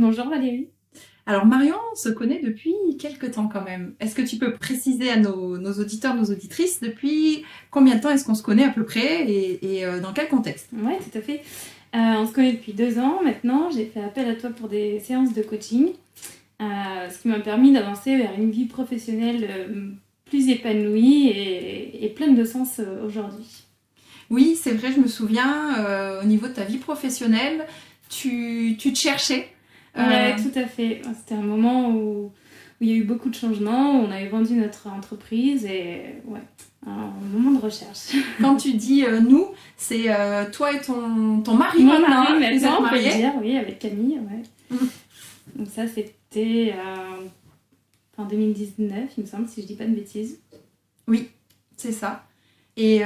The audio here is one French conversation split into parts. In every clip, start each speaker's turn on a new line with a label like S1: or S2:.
S1: Bonjour
S2: Valérie.
S1: Alors Marion se connaît depuis quelques temps quand même. Est-ce que tu peux préciser à nos, auditeurs, nos auditrices, depuis combien de temps est-ce qu'on se connaît à peu près et, euh, dans quel contexte?
S2: Oui, tout à fait. Euh, on se connaît depuis deux ans maintenant. J'ai fait appel à toi pour des séances de coaching, euh, ce qui m'a permis d'avancer vers une vie professionnelle plus épanouie et, pleine de sens aujourd'hui.
S1: Oui, c'est vrai, je me souviens, au niveau de ta vie professionnelle, tu, tu te cherchais
S2: oui, euh, tout à fait. C'était un moment où, il y a eu beaucoup de changements. On avait vendu notre entreprise et ouais, un moment de recherche.
S1: Quand tu dis euh, nous, c'est euh, toi et ton, ton mari
S2: Mon mari maintenant, on peut dire, oui, avec Camille. Ouais. Mm. Donc ça, c'était en 2019, il me semble, si je dis pas de bêtises.
S1: Oui, c'est ça. Et,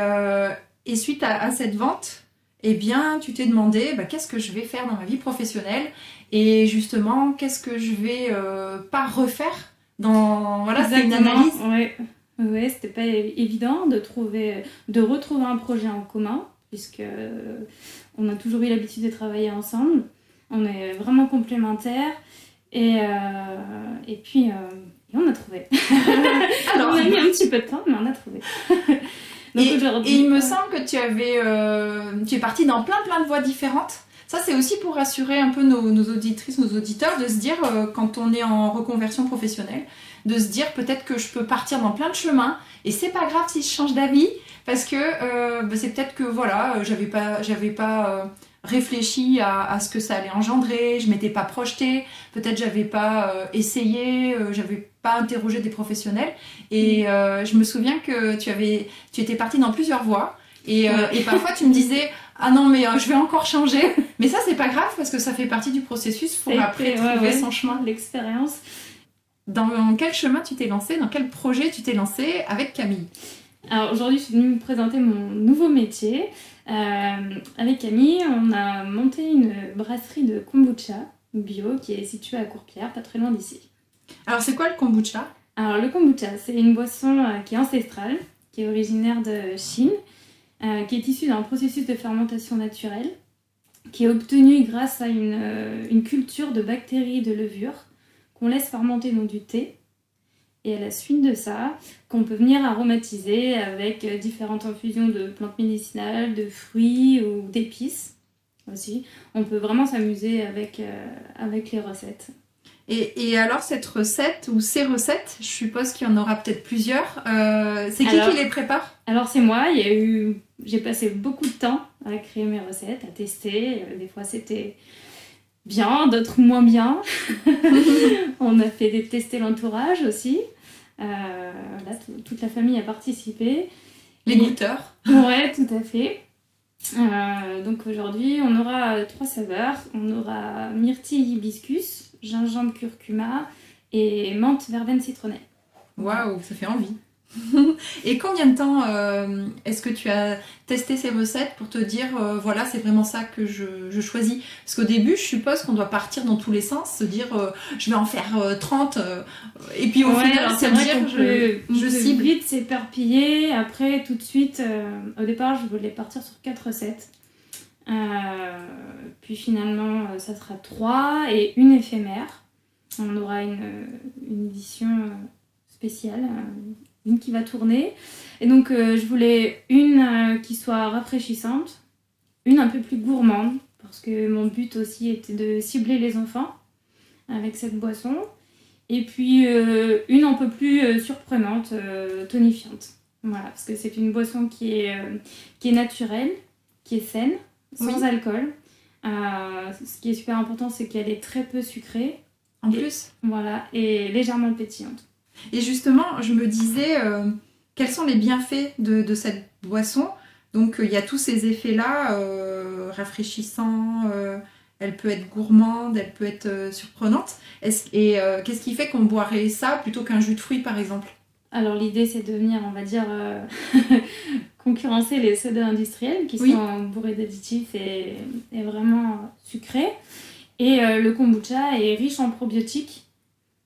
S1: et suite à, à, cette vente, eh bien, tu t'es demandé bah, qu'est-ce que je vais faire dans ma vie professionnelle et justement, qu'est-ce que je vais euh, pas refaire dans voilà, c'est une analyse.
S2: Ouais. Ouais, c'était pas évident de trouver, de retrouver un projet en commun, puisque euh, on a toujours eu l'habitude de travailler ensemble. On est vraiment complémentaires. Et, euh, et puis, on a trouvé. Alors, on a mis un petit peu de temps, mais on a trouvé.
S1: et, et, il me semble que tu avais, tu es partie dans plein plein de voies différentes. Ça, c'est aussi pour rassurer un peu nos, auditrices, nos auditeurs, de se dire, euh, quand on est en reconversion professionnelle, de se dire peut-être que je peux partir dans plein de chemins et c'est pas grave si je change d'avis parce que euh, bah, c'est peut-être que voilà, euh, j'avais pas, j'avais pas réfléchi à, ce que ça allait engendrer, je m'étais pas projetée, peut-être j'avais pas essayé, j'avais pas interrogé des professionnels et mm. je me souviens que tu avais, tu étais partie dans plusieurs voies. Et, et parfois tu me disais ah non mais euh, je vais encore changer. Mais ça c'est pas grave parce que ça fait partie du processus pour après trouver son chemin.
S2: L'expérience.
S1: Dans quel chemin tu t'es lancé Dans quel projet tu t'es lancé avec Camille?
S2: Alors aujourd'hui je suis venue vous présenter mon nouveau métier. Euh, avec Camille on a monté une brasserie de kombucha bio qui est située à Courpierre, pas très loin d'ici.
S1: Alors c'est quoi le kombucha?
S2: Alors le kombucha c'est une boisson euh, qui est ancestrale, qui est originaire de Chine euh, qui est issu d'un processus de fermentation naturelle, qui est obtenu grâce à une, euh, une culture de bactéries de levure qu'on laisse fermenter dans du thé. Et à la suite de ça, qu'on peut venir aromatiser avec euh, différentes infusions de plantes médicinales, de fruits ou d'épices aussi. On peut vraiment s'amuser avec, avec les recettes.
S1: Et, alors cette recette ou ces recettes, je suppose qu'il y en aura peut-être plusieurs. c'est qui qui les prépare?
S2: Alors c'est moi. Il y a eu j'ai passé beaucoup de temps à créer mes recettes, à tester. Des fois, c'était bien, d'autres moins bien. on a fait des tester l'entourage aussi. Euh, là, toute la famille a participé.
S1: Les goûteurs.
S2: Ouais, tout à fait. Euh, donc aujourd'hui, on aura trois saveurs. On aura myrtille hibiscus, gingembre curcuma et menthe verveine citronnelle.
S1: Waouh, ça fait envie. Et combien de temps euh, est-ce que tu as testé ces recettes pour te dire euh, voilà c'est vraiment ça que je, choisis? Parce qu'au début je suppose qu'on doit partir dans tous les sens, se dire euh, je vais en faire 30 et puis au final
S2: c'est dire je, je cible. vite s'éparpiller. Après tout de suite au départ je voulais partir sur 4 recettes. puis finalement ça sera 3 et une éphémère. On aura une, une édition spéciale une qui va tourner. Et donc, euh, je voulais une euh, qui soit rafraîchissante, une un peu plus gourmande, parce que mon but aussi était de cibler les enfants avec cette boisson. Et puis, euh, une un peu plus surprenante, tonifiante. Voilà, parce que c'est une boisson qui est, qui est naturelle, qui est saine, sans alcool. ce qui est super important, c'est qu'elle est très peu sucrée.
S1: En plus?
S2: Voilà, et légèrement pétillante.
S1: Et justement, je me disais, euh, quels sont les bienfaits de, cette boisson? Donc, il y a tous ces effets-là, euh, rafraîchissants, elle peut être gourmande, elle peut être surprenante. et qu'est-ce qui fait qu'on boirait ça plutôt qu'un jus de fruits, par exemple?
S2: Alors l'idée, c'est de venir, on va dire, concurrencer les sodas industriels qui sont bourrés d'additifs et, vraiment sucrés. Et le kombucha est riche en probiotiques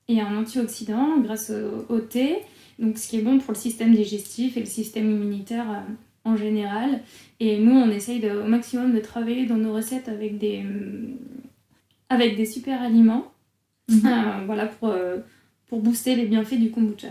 S2: et en antioxydants grâce au thé. Donc, ce qui est bon pour le système digestif et le système immunitaire euh, en général. Et nous, on essaye au maximum de travailler dans nos recettes avec des, euh, avec des super aliments. Mhm. Euh, voilà, pour, pour booster les bienfaits du kombucha.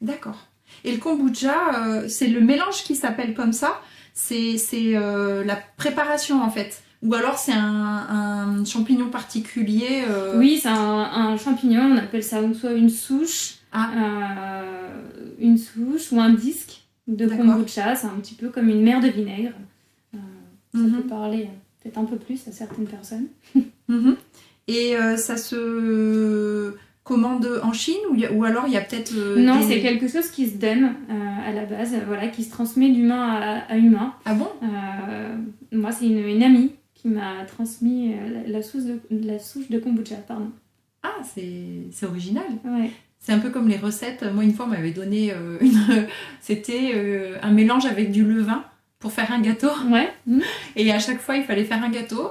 S1: D'accord. Et le kombucha, c'est le mélange qui s'appelle comme ça. C'est la préparation en fait. Ou alors c'est un, champignon particulier
S2: Oui, c'est un, un, champignon, on appelle ça soit une souche, ah. Euh, une souche ou un disque de kombucha. C'est un petit peu comme une mer de vinaigre. Euh, ça mhm. peut parler peut-être un peu plus à certaines personnes.
S1: Mhm. Et euh, ça se commande en Chine ou, ou alors il y a peut-être...
S2: non, c'est quelque chose qui se donne à la base, voilà, qui se transmet d'humain à, humain.
S1: Ah bon?
S2: Moi, c'est une, amie qui m'a transmis la, souche de, la souche de kombucha, pardon.
S1: Ah, c'est original.
S2: Ouais.
S1: C'est un peu comme les recettes. Moi, une fois, on m'avait donné euh, une. C'était euh, un mélange avec du levain pour faire un gâteau.
S2: Ouais.
S1: Et à chaque fois, il fallait faire un gâteau.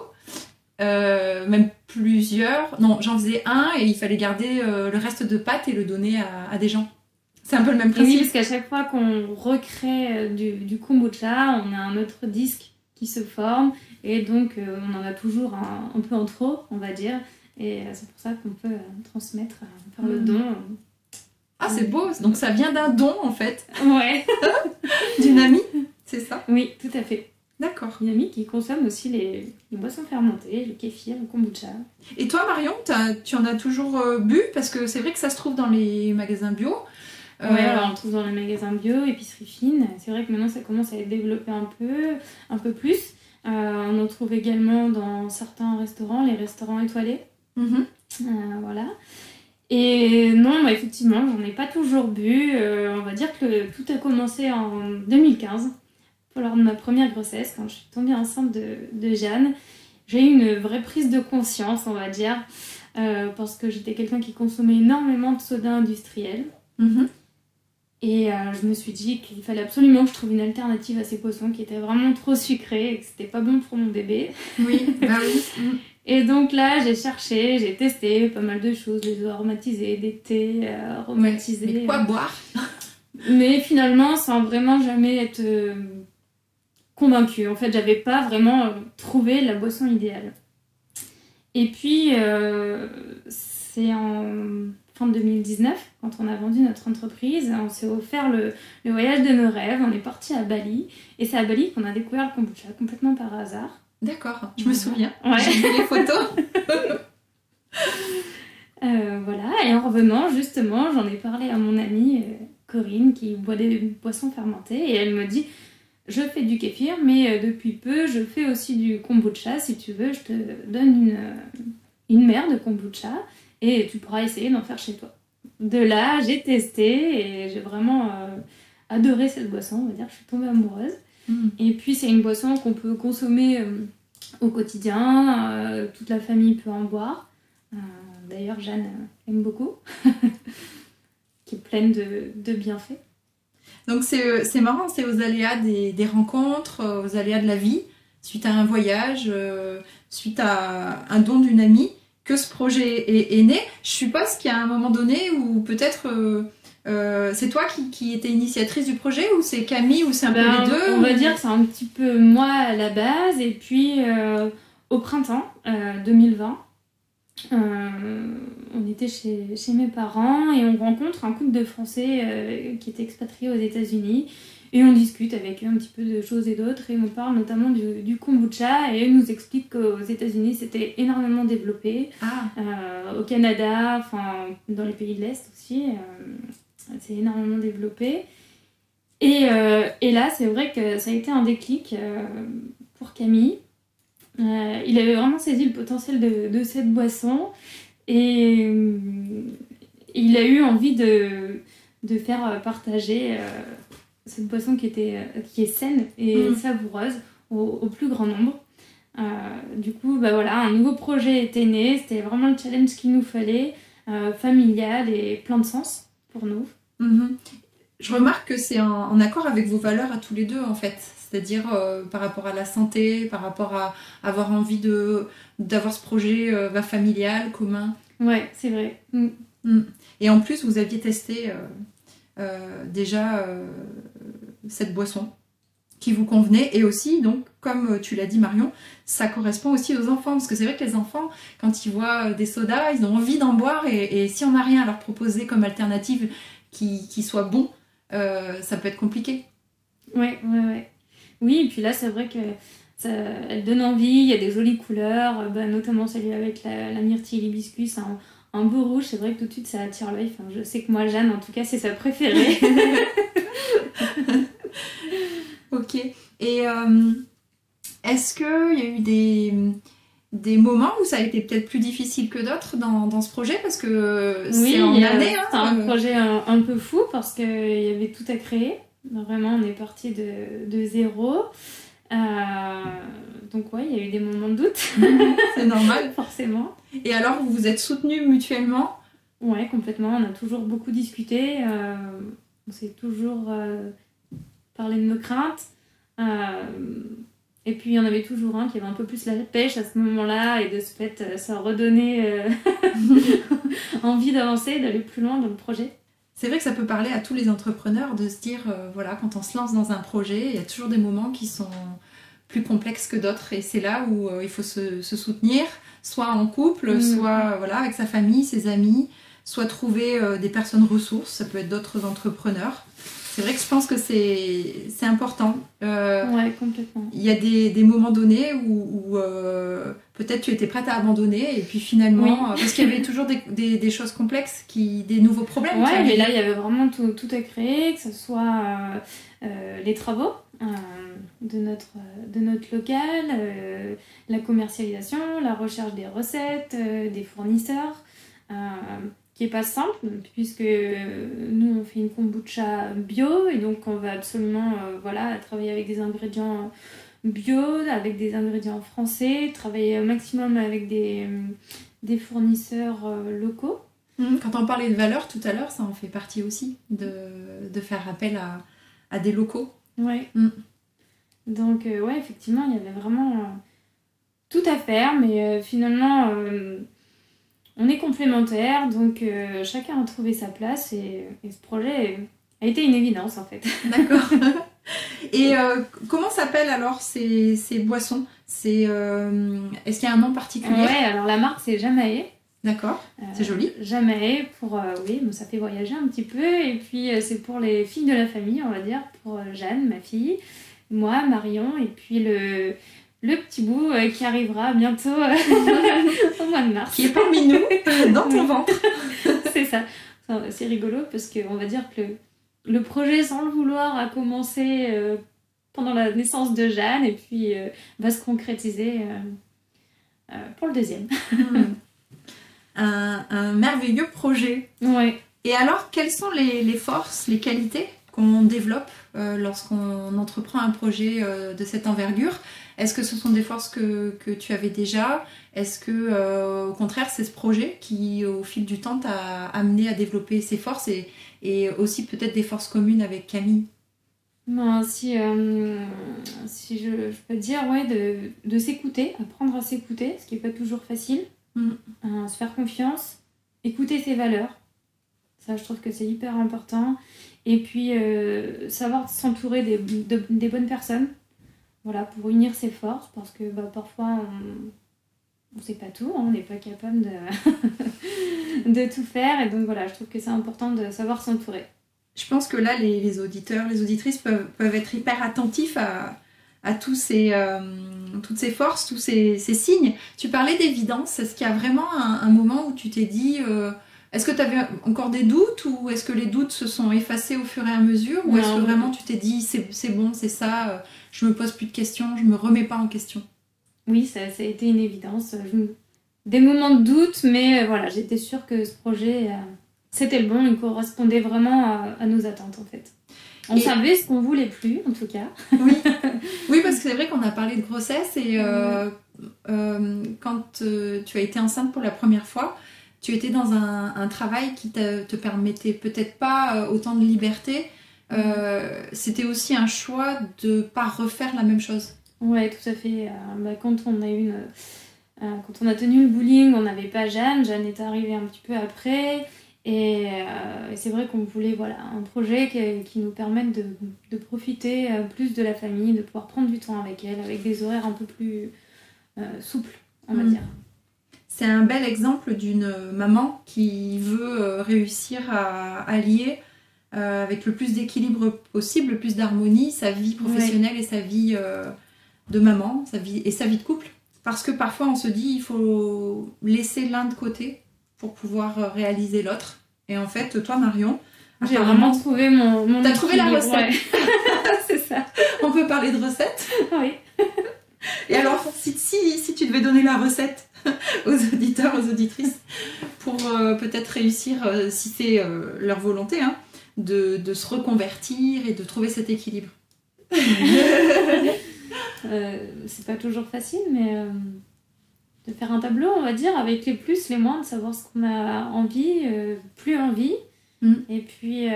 S1: Euh, même plusieurs. Non, j'en faisais un et il fallait garder le reste de pâte et le donner à, des gens. C'est un peu le même principe.
S2: Oui, parce qu'à chaque fois qu'on recrée du, du, kombucha, on a un autre disque qui se forme et donc on en a toujours un, un peu en trop, on va dire. Et euh, c'est pour ça qu'on peut euh, transmettre, par euh, le mm. don.
S1: Ah, c'est beau Donc ça vient d'un don en fait.
S2: Ouais.
S1: D'une amie, c'est ça?
S2: Oui, tout à fait.
S1: D'accord.
S2: Une amie qui consomme aussi les, boissons fermentées, le kéfir, le kombucha.
S1: Et toi, Marion, tu en as toujours bu? Parce que c'est vrai que ça se trouve dans les magasins bio.
S2: Oui, alors on le trouve dans les magasins bio, épicerie fine. C'est vrai que maintenant ça commence à être développé un peu, un peu plus. on en trouve également dans certains restaurants, les restaurants étoilés.
S1: Mhm.
S2: Euh, voilà. Et non, effectivement, j'en ai pas toujours bu. Euh, on va dire que tout a commencé en 2015, lors de ma première grossesse, quand je suis tombée enceinte de, Jeanne. J'ai eu une vraie prise de conscience, on va dire, euh, parce que j'étais quelqu'un qui consommait énormément de soda industriel.
S1: Mhm.
S2: Et je me suis dit qu'il fallait absolument que je trouve une alternative à ces poissons qui étaient vraiment trop sucrés et que c'était pas bon pour mon bébé.
S1: Oui, bah oui.
S2: Et donc là, j'ai cherché, j'ai testé pas mal de choses, des eaux aromatisées, des thés euh, aromatisés.
S1: mais quoi boire?
S2: Mais finalement, sans vraiment jamais être euh, convaincue. En fait, j'avais pas vraiment euh, trouvé la boisson idéale. Et puis, c'est en fin 2019, quand on a vendu notre entreprise, on s'est offert le, le voyage de nos rêves. On est parti à Bali. Et c'est à Bali qu'on a découvert le kombucha, complètement par hasard.
S1: D'accord, je me souviens. J'ai vu les photos.
S2: Euh, voilà, et en revenant, justement, j'en ai parlé à mon amie euh, Corinne qui boit des boissons fermentées et elle me dit Je fais du kéfir, mais euh, depuis peu, je fais aussi du kombucha. Si tu veux, je te donne une, une mer de kombucha et tu pourras essayer d'en faire chez toi. De là, j'ai testé et j'ai vraiment adoré cette boisson. On va dire, je suis tombée amoureuse. Mm. Et puis c'est une boisson qu'on peut consommer euh, au quotidien, euh, toute la famille peut en boire. Euh, d'ailleurs, Jeanne aime beaucoup, qui est pleine de, bienfaits.
S1: Donc c'est marrant, c'est aux aléas des, rencontres, aux aléas de la vie, suite à un voyage, suite à un don d'une amie, que ce projet est, est né. Je suppose qu'il y a un moment donné où peut-être euh, c'est toi qui, qui étais initiatrice du projet ou c'est Camille ou c'est un peu ben, les deux
S2: On va dire que c'est un petit peu moi à la base et puis euh, au printemps 2020, euh, on était chez, chez, mes parents et on rencontre un couple de Français qui étaient expatriés aux États-Unis et on discute avec eux un petit peu de choses et d'autres et on parle notamment du, du kombucha et eux nous expliquent qu'aux États-Unis c'était énormément développé,
S1: ah.
S2: au Canada, enfin dans les pays de l'Est aussi c'est énormément développé. Et, euh, et là, c'est vrai que ça a été un déclic euh, pour Camille. Euh, il avait vraiment saisi le potentiel de, de cette boisson et il a eu envie de, de faire partager cette boisson qui, était, qui est saine et mm. savoureuse au, au, plus grand nombre. du coup, bah voilà, un nouveau projet était né. C'était vraiment le challenge qu'il nous fallait, familial et plein de sens pour nous.
S1: Mhm. Je remarque que c'est en, accord avec vos valeurs à tous les deux en fait. C'est-à-dire par rapport à la santé, par rapport à avoir envie de d'avoir ce projet familial, commun.
S2: Ouais, c'est vrai. Mm.
S1: Mm. Et en plus, vous aviez testé euh, déjà euh, cette boisson qui vous convenait. Et aussi donc comme tu l'as dit Marion ça correspond aussi aux enfants. Parce que c'est vrai que les enfants quand ils voient des sodas ils ont envie d'en boire. Et, si on n'a rien à leur proposer comme alternative qui, qui soit bon euh, ça peut être compliqué.
S2: Ouais ouais ouais. Oui et puis là c'est vrai que ça, donne envie. Il y a des jolies couleurs. Bah, notamment celle avec la, myrtille l'hibiscus hein, un beau rouge, c'est vrai que tout de suite ça attire l'œil. Enfin, je sais que moi, Jeanne, en tout cas, c'est sa préférée.
S1: ok. Et euh, est-ce qu'il y a eu des, des moments où ça a été peut-être plus difficile que d'autres dans, dans, ce projet? Parce que c'est en année.
S2: Hein, c'est un euh. projet un, peu fou parce qu'il y avait tout à créer. Vraiment, on est parti de, de zéro. Euh, donc ouais, il y a eu des moments de doute.
S1: c'est normal.
S2: Forcément.
S1: Et alors, vous vous êtes soutenus mutuellement?
S2: Ouais, complètement. On a toujours beaucoup discuté. Euh, on s'est toujours euh, parlé de nos craintes. et puis, il y en avait toujours un qui avait un peu plus la pêche à ce moment-là. Et de ce fait, ça redonnait envie d'avancer, d'aller plus loin dans le projet.
S1: C'est vrai que ça peut parler à tous les entrepreneurs de se dire, voilà, quand on se lance dans un projet, il y a toujours des moments qui sont plus complexes que d'autres. Et c'est là où euh, il faut se, soutenir, soit en couple, mm. soit voilà, avec sa famille, ses amis, soit trouver euh, des personnes ressources, ça peut être d'autres entrepreneurs. C'est vrai que je pense que c'est important.
S2: Euh, ouais, complètement.
S1: Il y a des, des moments donnés où, peut-être tu étais prête à abandonner et puis finalement, parce qu'il y avait toujours des, des, choses complexes, qui, des nouveaux problèmes.
S2: Ouais, mais là il y avait vraiment tout, tout à créer, que ce soit les travaux de notre, de notre local, euh, la commercialisation, la recherche des recettes, euh, des fournisseurs, euh, qui est pas simple, puisque nous on fait une kombucha bio et donc on va absolument voilà, travailler avec des ingrédients bio, avec des ingrédients français, travailler au maximum avec des, des fournisseurs locaux.
S1: Mmh. Quand on parlait de valeur tout à l'heure, ça en fait partie aussi, de, de faire appel à, à des locaux.
S2: Ouais. Mmh. Donc, euh, ouais, effectivement, il y avait vraiment euh, tout à faire, mais euh, finalement, on est complémentaires, donc chacun a trouvé sa place et, ce projet a été une évidence en fait.
S1: D'accord. et comment s'appellent alors ces, ces boissons? C'est, Est-ce qu'il y a un nom particulier?
S2: Ouais, alors la marque c'est Jamae.
S1: D'accord, c'est joli.
S2: Jamae, pour, oui, ça fait voyager un petit peu, et puis c'est pour les filles de la famille, on va dire, pour Jeanne, ma fille, moi, Marion, et puis le, le petit bout euh, qui arrivera bientôt euh, mois de mars.
S1: Qui est parmi nous, euh, dans ton ventre.
S2: c'est ça. C'est rigolo parce qu'on va dire que le, projet, sans le vouloir, a commencé pendant la naissance de Jeanne et puis va se concrétiser pour le deuxième.
S1: Hmm. un, un, merveilleux projet.
S2: Ouais.
S1: Et alors, quelles sont les, les forces, les qualités qu'on développe euh, lorsqu'on entreprend un projet euh, de cette envergure? Est-ce que ce sont des forces que, que tu avais déjà? Est-ce que, euh, au contraire, c'est ce projet qui, au fil du temps, t'a amené à développer ces forces et, et aussi peut-être des forces communes avec Camille?
S2: Ben, si, si je, je, peux dire, ouais, de, de s'écouter, apprendre à s'écouter, ce qui n'est pas toujours facile, mm. se faire confiance, écouter ses valeurs. Ça, je trouve que c'est hyper important. Et puis, euh, savoir s'entourer des, des, bonnes personnes, voilà, pour unir ses forces, parce que bah, parfois, on ne sait pas tout, hein, on n'est pas capable de, de tout faire. Et donc, voilà, je trouve que c'est important de savoir s'entourer.
S1: Je pense que là, les, auditeurs, les auditrices peuvent, peuvent être hyper attentifs à, à tous ces, euh, toutes ces forces, tous ces, ces signes. Tu parlais d'évidence. Est-ce qu'il y a vraiment un, moment où tu t'es dit... Euh, est-ce que tu avais encore des doutes ou est-ce que les doutes se sont effacés au fur et à mesure ou est-ce que vraiment tu t'es dit c'est bon, c'est ça, euh, je me pose plus de questions, je me remets pas en question?
S2: Oui, ça, a été une évidence. Des moments de doute, mais euh, voilà, j'étais sûre que ce projet, euh, c'était le bon, il correspondait vraiment à, nos attentes en fait. On savait ce qu'on voulait plus, en tout cas.
S1: oui, oui parce que c'est vrai qu'on a parlé de grossesse et euh, euh, quand euh, tu as été enceinte pour la première fois, tu étais dans un, travail qui te, te permettait peut-être pas autant de liberté. C'était aussi un choix de pas refaire la même chose.
S2: Ouais, tout à fait. Bah, quand on a une, quand on a tenu le bowling, on n'avait pas Jeanne. Jeanne est arrivée un petit peu après. Euh, et, c'est vrai qu'on voulait voilà, un projet qui, nous permette de, profiter euh, plus de la famille, de pouvoir prendre du temps avec elle, avec des horaires un peu plus euh, souples, on va mm. dire.
S1: C'est un bel exemple d'une maman qui veut réussir à allier avec le plus d'équilibre possible, le plus d'harmonie, sa vie professionnelle et sa vie de maman sa vie, et sa vie de couple. Parce que parfois on se dit il faut laisser l'un de côté pour pouvoir réaliser l'autre. Et en fait, toi, Marion,
S2: j'ai vraiment trouvé mon. mon
S1: T'as trouvé la recette. c'est ça. On peut parler de recette
S2: Oui.
S1: Et alors, si, si, si, tu devais donner la recette aux auditeurs, aux auditrices, pour euh, peut-être réussir, euh, si c'est euh, leur volonté, hein, de, de, se reconvertir et de trouver cet équilibre
S2: C'est pas toujours facile, mais de faire un tableau, on va dire, avec les plus, les moins, de savoir ce qu'on a envie, plus envie. Mm. Et puis,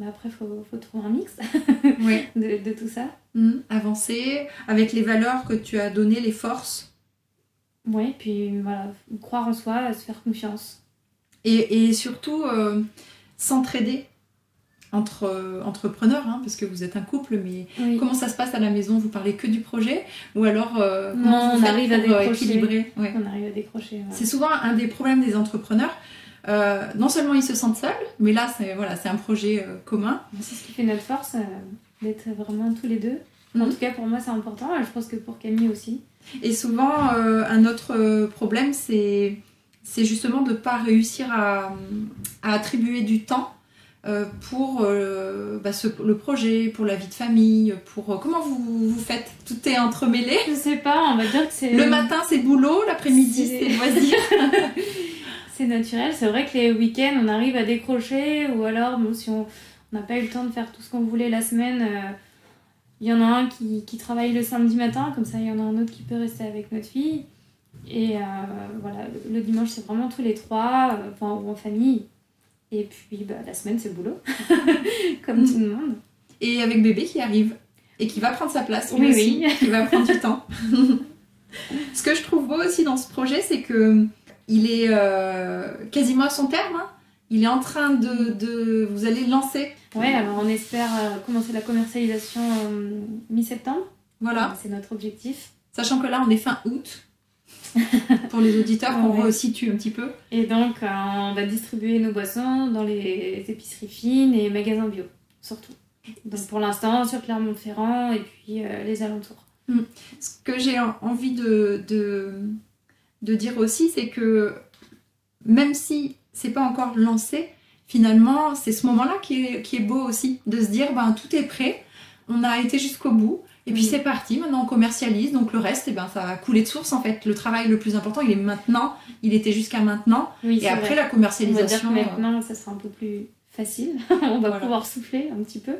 S2: euh, bah après, il faut, faut, trouver un mix de, de, tout ça.
S1: Mm. Avancer avec les valeurs que tu as données, les forces.
S2: Oui, puis voilà, croire en soi, se faire confiance.
S1: Et, et surtout, euh, s'entraider entre euh, entrepreneurs, hein, parce que vous êtes un couple, mais comment ça se passe à la maison? Vous parlez que du projet? Ou alors euh,
S2: on, arrive à euh, équilibrer? On arrive à décrocher.
S1: C'est souvent un des problèmes des entrepreneurs. Non seulement ils se sentent seuls, mais là c'est voilà, un projet commun.
S2: C'est ce qui fait notre force, d'être vraiment tous les deux. En mhm. tout cas pour moi c'est important, je pense que pour Camille aussi.
S1: Et souvent un autre problème c'est justement de ne pas réussir à, à attribuer du temps euh, pour euh, bah, le projet, pour la vie de famille, pour euh, comment vous, vous faites? Tout est entremêlé?
S2: Je sais pas, on va dire que c'est...
S1: Le matin c'est boulot, l'après-midi c'est loisir.
S2: c'est naturel, c'est vrai que les week-ends on arrive à décrocher ou alors bon, si on n'a pas eu le temps de faire tout ce qu'on voulait la semaine, il y en a un qui, qui, travaille le samedi matin, comme ça il y en a un autre qui peut rester avec notre fille. Et voilà, le, dimanche c'est vraiment tous les trois, enfin, ou en famille. Et puis bah, la semaine, c'est le boulot, comme mm. tout le monde.
S1: Et avec bébé qui arrive et qui va prendre sa place, lui aussi, qui va prendre du temps. Ce que je trouve beau aussi dans ce projet, c'est que il est euh, quasiment à son terme. Hein. Il est en train de, de, Vous allez lancer.
S2: Ouais, alors on espère euh, commencer la commercialisation euh, mi-septembre.
S1: Voilà.
S2: C'est notre objectif.
S1: Sachant que là, on est fin août. pour les auditeurs qu'on resitue un petit peu.
S2: Et donc, euh, on va distribuer nos boissons dans les épiceries fines et magasins bio, surtout. Donc, pour l'instant, sur Clermont-Ferrand et puis euh, les alentours.
S1: Hmm. Ce que j'ai envie de, de, de, dire aussi, c'est que même si c'est pas encore lancé, finalement, c'est ce moment-là qui est, qui est beau aussi, de se dire, ben, tout est prêt, on a été jusqu'au bout. Et puis c'est parti, maintenant on commercialise, donc le reste, eh ben, ça va couler de source en fait. Le travail le plus important, il est maintenant, il était jusqu'à maintenant. et après la commercialisation.
S2: On va dire que maintenant, ça sera un peu plus facile, on va pouvoir souffler un petit peu.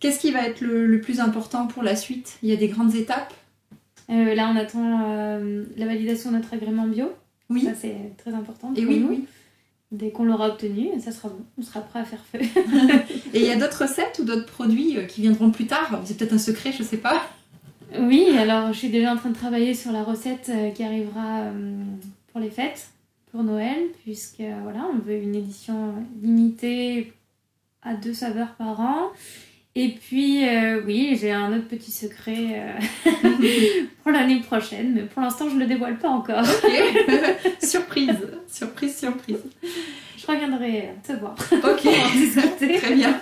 S1: Qu'est-ce qui va être le, plus important pour la suite? Il y a des grandes étapes?
S2: Euh, Là, on attend euh, la validation de notre agrément bio.
S1: Oui.
S2: Ça, c'est très important.
S1: Et oui, oui.
S2: Dès qu'on l'aura obtenu, ça sera bon, on sera prêt à faire feu.
S1: Et il y a d'autres recettes ou d'autres produits euh, qui viendront plus tard? C'est peut-être un secret, je sais pas.
S2: Oui, alors je suis déjà en train de travailler sur la recette qui arrivera pour les fêtes, pour Noël, puisque voilà, on veut une édition limitée à deux saveurs par an. Et puis, oui, j'ai un autre petit secret pour l'année prochaine, mais pour l'instant, je ne le dévoile pas encore.
S1: surprise, surprise, surprise.
S2: Je reviendrai te voir.
S1: Ok, très bien.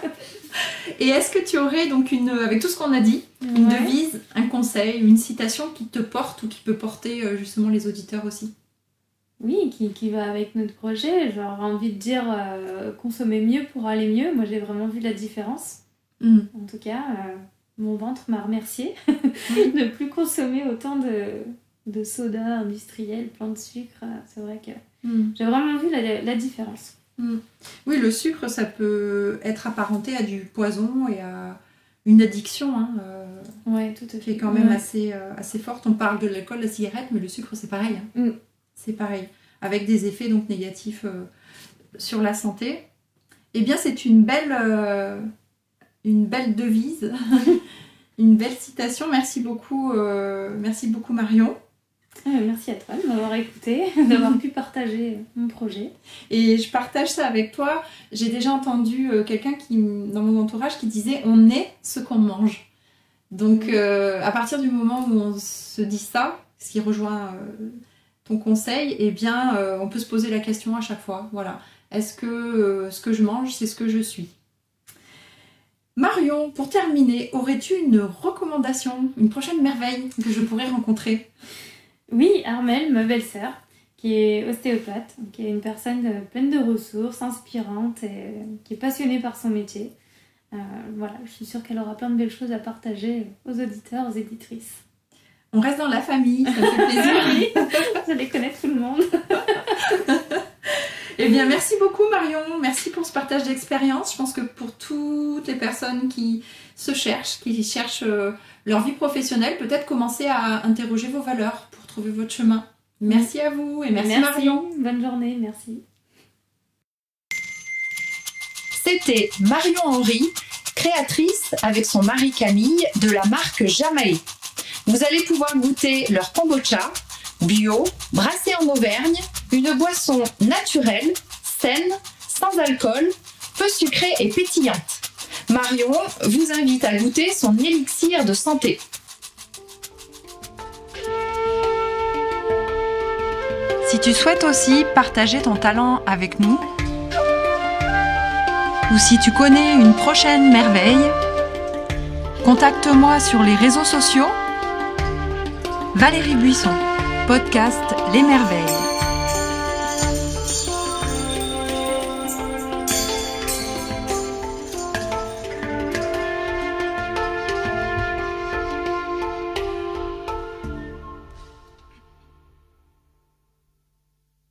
S1: Et est-ce que tu aurais donc une, avec tout ce qu'on a dit, une devise, un conseil, une citation qui te porte ou qui peut porter euh, justement les auditeurs aussi?
S2: Oui, qui, qui, va avec notre projet. J'aurais envie de dire euh, consommer mieux pour aller mieux. Moi, j'ai vraiment vu la différence. Hmm. En tout cas, euh, mon ventre m'a remercié de ne plus consommer autant de, de soda industriel, plein de sucre. C'est vrai que Hmm. J'ai vraiment vu la, différence.
S1: Mm. Oui, le sucre, ça peut être apparenté à du poison et à une addiction. Hein,
S2: ouais, tout à fait.
S1: Qui est quand même assez, assez forte. On parle de l'alcool, de la cigarette, mais le sucre, c'est pareil. Hein. Mm. C'est pareil. Avec des effets donc négatifs sur la santé. Eh bien, c'est une belle, une belle devise, une belle citation. Merci beaucoup, merci beaucoup Marion.
S2: Ah, merci à toi de m'avoir écouté, d'avoir pu partager mon projet.
S1: Et je partage ça avec toi. J'ai déjà entendu euh, quelqu'un qui, dans mon entourage qui disait on est ce qu'on mange. Donc euh, à partir du moment où on se dit ça, ce qui rejoint euh, ton conseil, eh bien on peut se poser la question à chaque fois. Voilà. Est-ce que ce que je mange, c'est ce que je suis? Marion, pour terminer, aurais-tu une recommandation, une prochaine merveille que je pourrais rencontrer?
S2: Oui, Armel, ma belle-sœur, qui est ostéopathe, qui est une personne euh, pleine de ressources, inspirante et euh, qui est passionnée par son métier. Euh, voilà, je suis sûre qu'elle aura plein de belles choses à partager aux auditeurs, aux éditrices.
S1: On reste dans la famille, ça fait plaisir.
S2: Vous allez connaître tout le monde.
S1: eh bien, merci beaucoup Marion, merci pour ce partage d'expérience. Je pense que pour toutes les personnes qui se cherchent, qui cherchent leur vie professionnelle, peut-être commencer à interroger vos valeurs pour trouver votre chemin. Merci à vous et merci, Marion.
S2: Bonne journée, merci.
S3: C'était Marion Henry, créatrice avec son mari Camille de la marque Jamaï. Vous allez pouvoir goûter leur kombucha bio, brassé en Auvergne, une boisson naturelle, saine, sans alcool, peu sucrée et pétillante. Marion vous invite à goûter son élixir de santé.
S1: Si tu souhaites aussi partager ton talent avec nous, ou si tu connais une prochaine merveille, contacte-moi sur les réseaux sociaux. Valérie Buisson, podcast Les Merveilles.